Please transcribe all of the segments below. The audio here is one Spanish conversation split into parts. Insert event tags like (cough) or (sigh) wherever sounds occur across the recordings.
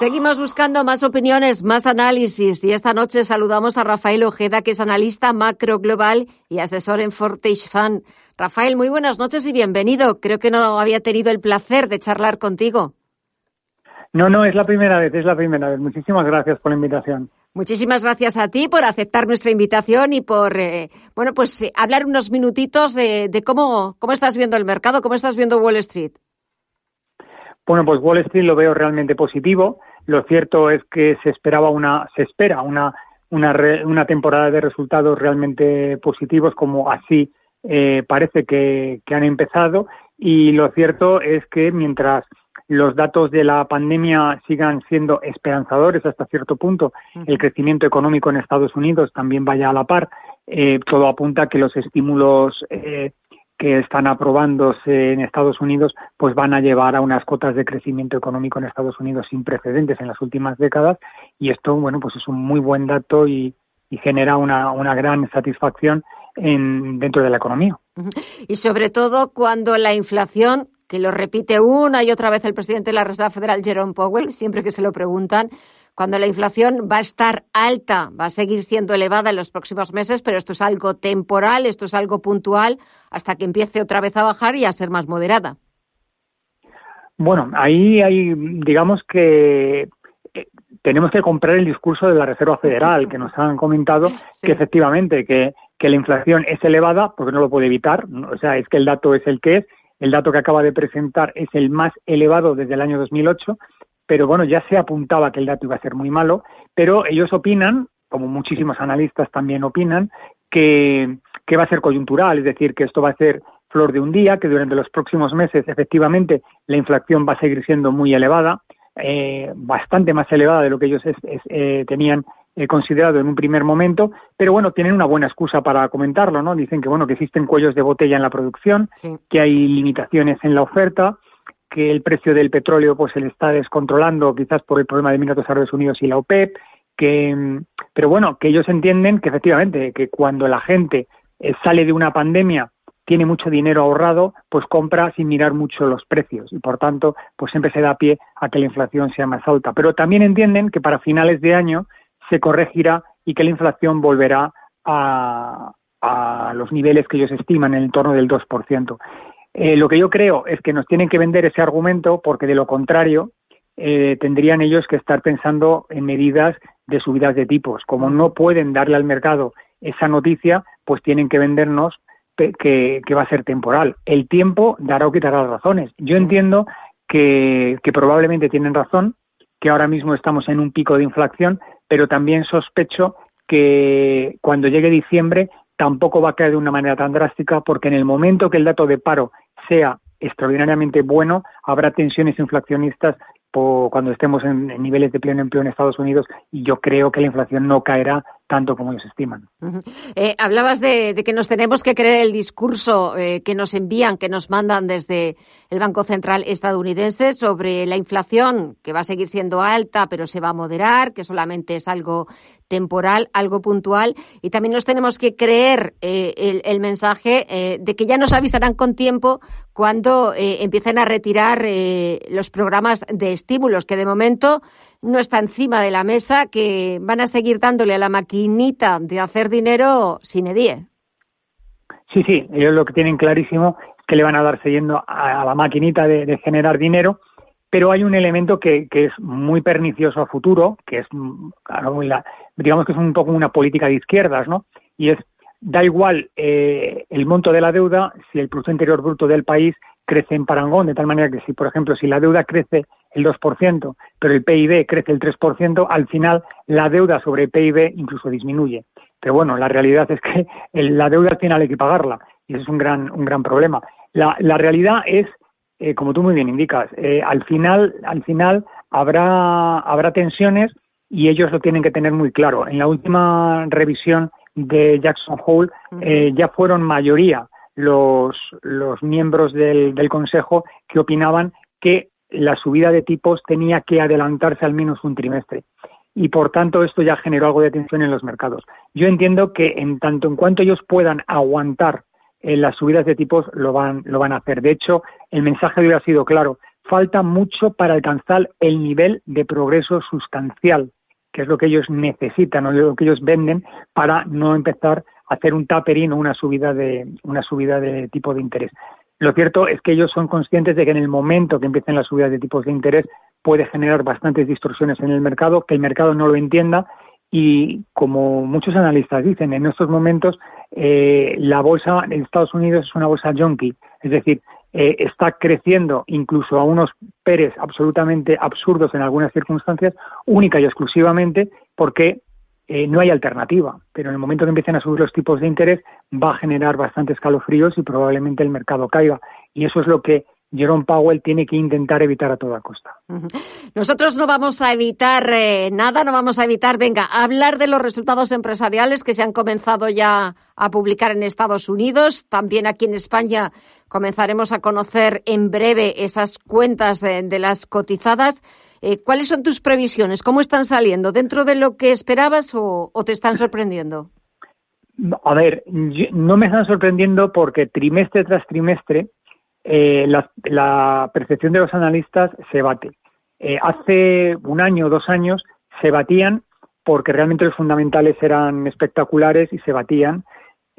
Seguimos buscando más opiniones, más análisis y esta noche saludamos a Rafael Ojeda, que es analista macro global y asesor en Fortage Fund. Rafael, muy buenas noches y bienvenido. Creo que no había tenido el placer de charlar contigo. No, no, es la primera vez, es la primera vez. Muchísimas gracias por la invitación. Muchísimas gracias a ti por aceptar nuestra invitación y por, eh, bueno, pues eh, hablar unos minutitos de, de cómo, cómo estás viendo el mercado, cómo estás viendo Wall Street. Bueno, pues Wall Street lo veo realmente positivo. Lo cierto es que se esperaba una, se espera una, una, una temporada de resultados realmente positivos, como así eh, parece que, que han empezado. Y lo cierto es que mientras los datos de la pandemia sigan siendo esperanzadores hasta cierto punto, el crecimiento económico en Estados Unidos también vaya a la par, eh, todo apunta a que los estímulos eh, que están aprobándose en Estados Unidos, pues van a llevar a unas cotas de crecimiento económico en Estados Unidos sin precedentes en las últimas décadas y esto, bueno, pues es un muy buen dato y, y genera una, una gran satisfacción en, dentro de la economía. Y sobre todo cuando la inflación, que lo repite una y otra vez el presidente de la Reserva Federal, Jerome Powell, siempre que se lo preguntan, cuando la inflación va a estar alta, va a seguir siendo elevada en los próximos meses, pero esto es algo temporal, esto es algo puntual, hasta que empiece otra vez a bajar y a ser más moderada. Bueno, ahí hay, digamos que eh, tenemos que comprar el discurso de la Reserva Federal, que nos han comentado (laughs) sí. que efectivamente que, que la inflación es elevada, porque no lo puede evitar, o sea, es que el dato es el que es, el dato que acaba de presentar es el más elevado desde el año 2008, pero bueno, ya se apuntaba que el dato iba a ser muy malo, pero ellos opinan, como muchísimos analistas también opinan, que, que va a ser coyuntural, es decir, que esto va a ser flor de un día, que durante los próximos meses efectivamente la inflación va a seguir siendo muy elevada, eh, bastante más elevada de lo que ellos es, es, eh, tenían eh, considerado en un primer momento, pero bueno, tienen una buena excusa para comentarlo, ¿no? Dicen que bueno, que existen cuellos de botella en la producción, sí. que hay limitaciones en la oferta, que el precio del petróleo pues se le está descontrolando quizás por el problema de Emiratos Árabes Unidos y la OPEP, que pero bueno, que ellos entienden que efectivamente que cuando la gente eh, sale de una pandemia tiene mucho dinero ahorrado, pues compra sin mirar mucho los precios y por tanto, pues siempre se da pie a que la inflación sea más alta. Pero también entienden que para finales de año se corregirá y que la inflación volverá a, a los niveles que ellos estiman en el torno del 2%. Eh, lo que yo creo es que nos tienen que vender ese argumento porque de lo contrario eh, tendrían ellos que estar pensando en medidas de subidas de tipos. Como no pueden darle al mercado esa noticia, pues tienen que vendernos que, que va a ser temporal. El tiempo dará o quitará las razones. Yo sí. entiendo que, que probablemente tienen razón, que ahora mismo estamos en un pico de inflación, pero también sospecho que cuando llegue diciembre tampoco va a caer de una manera tan drástica porque en el momento que el dato de paro sea extraordinariamente bueno, habrá tensiones inflacionistas cuando estemos en, en, niveles de pleno empleo en Estados Unidos y yo creo que la inflación no caerá tanto como ellos estiman. Eh, hablabas de, de, que nos tenemos que creer el discurso eh, que nos envían, que nos mandan desde el Banco Central estadounidense sobre la inflación, que va a seguir siendo alta, pero se va a moderar, que solamente es algo temporal, algo puntual, y también nos tenemos que creer eh, el, el, mensaje de que ya nos avisarán con tiempo cuando empiecen a retirar los programas de estímulos, que de momento no está encima de la mesa, que van a seguir dándole a la maquinita de hacer dinero sin edie. Sí, sí, ellos lo que tienen clarísimo es que le van a dar siguiendo a, la maquinita de, generar dinero pero hay un elemento que, que, es muy pernicioso a futuro, que es, la, digamos que es un poco una política de izquierdas, ¿no? Y es, da igual eh, el monto de la deuda si el Producto Interior Bruto del país crece en parangón, de tal manera que si, por ejemplo, si la deuda crece el 2%, pero el PIB crece el 3%, al final la deuda sobre el PIB incluso disminuye. Pero bueno, la realidad es que (laughs) la deuda al final hay que pagarla, y eso es un gran, un gran problema. La, la realidad es eh, como tú muy bien indicas, eh, al final, al final habrá, habrá tensiones y ellos lo tienen que tener muy claro. En la última revisión de Jackson Hole eh, ya fueron mayoría los, miembros del, del Consejo que opinaban que la subida de tipos tenía que adelantarse al menos un trimestre y por tanto esto ya generó algo de tensión en los mercados. Yo entiendo que en tanto en cuanto ellos puedan aguantar eh, las subidas de tipos lo van, lo van a hacer. De hecho, el mensaje de hoy sido claro. Falta mucho para alcanzar el nivel de progreso sustancial, que es lo que ellos necesitan o lo que ellos venden para no empezar hacer un tapering o una subida de una subida de tipo de interés. Lo cierto es que ellos son conscientes de que en el momento que empiecen las subidas de tipos de interés puede generar bastantes distorsiones en el mercado, que el mercado no lo entienda y como muchos analistas dicen, en estos momentos eh, la bolsa en Estados Unidos es una bolsa junkie, es decir, eh, está creciendo incluso a unos peres absolutamente absurdos en algunas circunstancias, única y exclusivamente porque eh, no hay alternativa. Pero en el momento que empiecen a subir los tipos de interés va a generar bastantes escalofríos y probablemente el mercado caiga. Y eso es lo que Jerome Powell tiene que intentar evitar a toda costa. Nosotros no vamos a evitar eh, nada, no vamos a evitar, venga, hablar de los resultados empresariales que se han comenzado ya a publicar en Estados Unidos. También aquí en España comenzaremos a conocer en breve esas cuentas de, las cotizadas. Eh, ¿Cuáles son tus previsiones? ¿Cómo están saliendo? ¿Dentro de lo que esperabas o te están sorprendiendo? A ver, no me están sorprendiendo porque trimestre tras trimestre eh, la, percepción de los analistas se bate. Eh, hace un año o dos años se batían porque realmente los fundamentales eran espectaculares y se batían.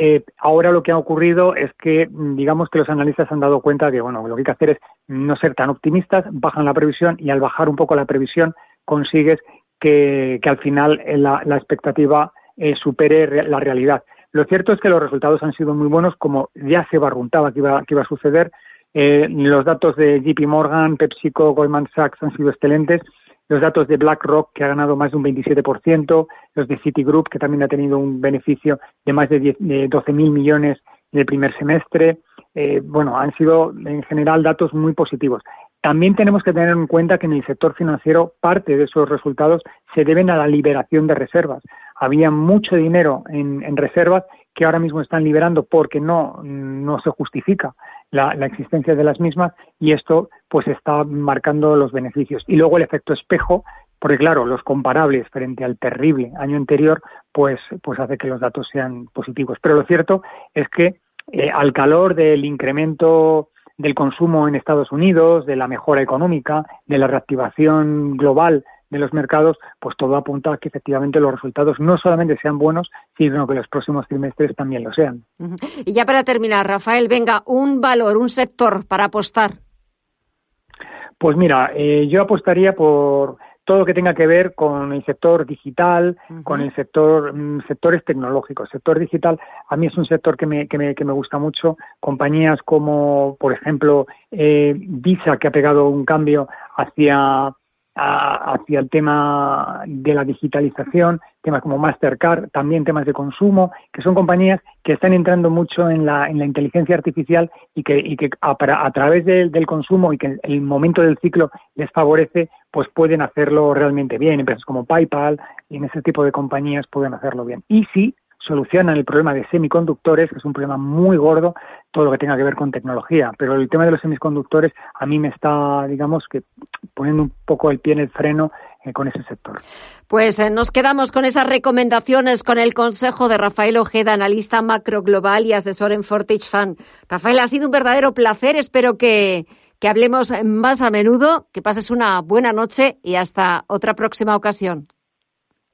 Eh, ahora lo que ha ocurrido es que, digamos que los analistas han dado cuenta que, bueno, lo que hay que hacer es no ser tan optimistas, bajan la previsión y al bajar un poco la previsión consigues que, al final la, expectativa supere la realidad. Lo cierto es que los resultados han sido muy buenos, como ya se barruntaba que iba, que iba a suceder. Eh, los datos de JP Morgan, PepsiCo, Goldman Sachs han sido excelentes. Los datos de BlackRock, que ha ganado más de un 27%. Los de Citigroup, que también ha tenido un beneficio de más de, 12.000 millones en el primer semestre. Eh, bueno, han sido en general datos muy positivos. También tenemos que tener en cuenta que en el sector financiero parte de esos resultados se deben a la liberación de reservas. Había mucho dinero en, reservas que ahora mismo están liberando porque no, no se justifica la, existencia de las mismas y esto pues está marcando los beneficios. Y luego el efecto espejo, porque claro, los comparables frente al terrible año anterior pues, pues hace que los datos sean positivos. Pero lo cierto es que eh, al calor del incremento del consumo en Estados Unidos, de la mejora económica, de la reactivación global de los mercados, pues todo apunta a que efectivamente los resultados no solamente sean buenos, sino que los próximos trimestres también lo sean. Y ya para terminar, Rafael, venga, un valor, un sector para apostar. Pues mira, eh, yo apostaría por todo lo que tenga que ver con el sector digital, con el sector mm, sectores tecnológicos. El sector digital a mí es un sector que me, que me, que me gusta mucho. Compañías como, por ejemplo, eh, Visa, que ha pegado un cambio hacia hacia el tema de la digitalización, temas como Mastercard, también temas de consumo, que son compañías que están entrando mucho en la, en la inteligencia artificial y que, a, través del consumo y que el, el, momento del ciclo les favorece, pues pueden hacerlo realmente bien. Empresas como PayPal y en ese tipo de compañías pueden hacerlo bien. Y sí, solucionan el problema de semiconductores, que es un problema muy gordo, todo lo que tenga que ver con tecnología. Pero el tema de los semiconductores a mí me está, digamos, que poniendo un poco el pie en el freno eh, con ese sector. Pues eh, nos quedamos con esas recomendaciones, con el consejo de Rafael Ojeda, analista macro global y asesor en Fortage Fund. Rafael, ha sido un verdadero placer. Espero que, que hablemos más a menudo, que pases una buena noche y hasta otra próxima ocasión.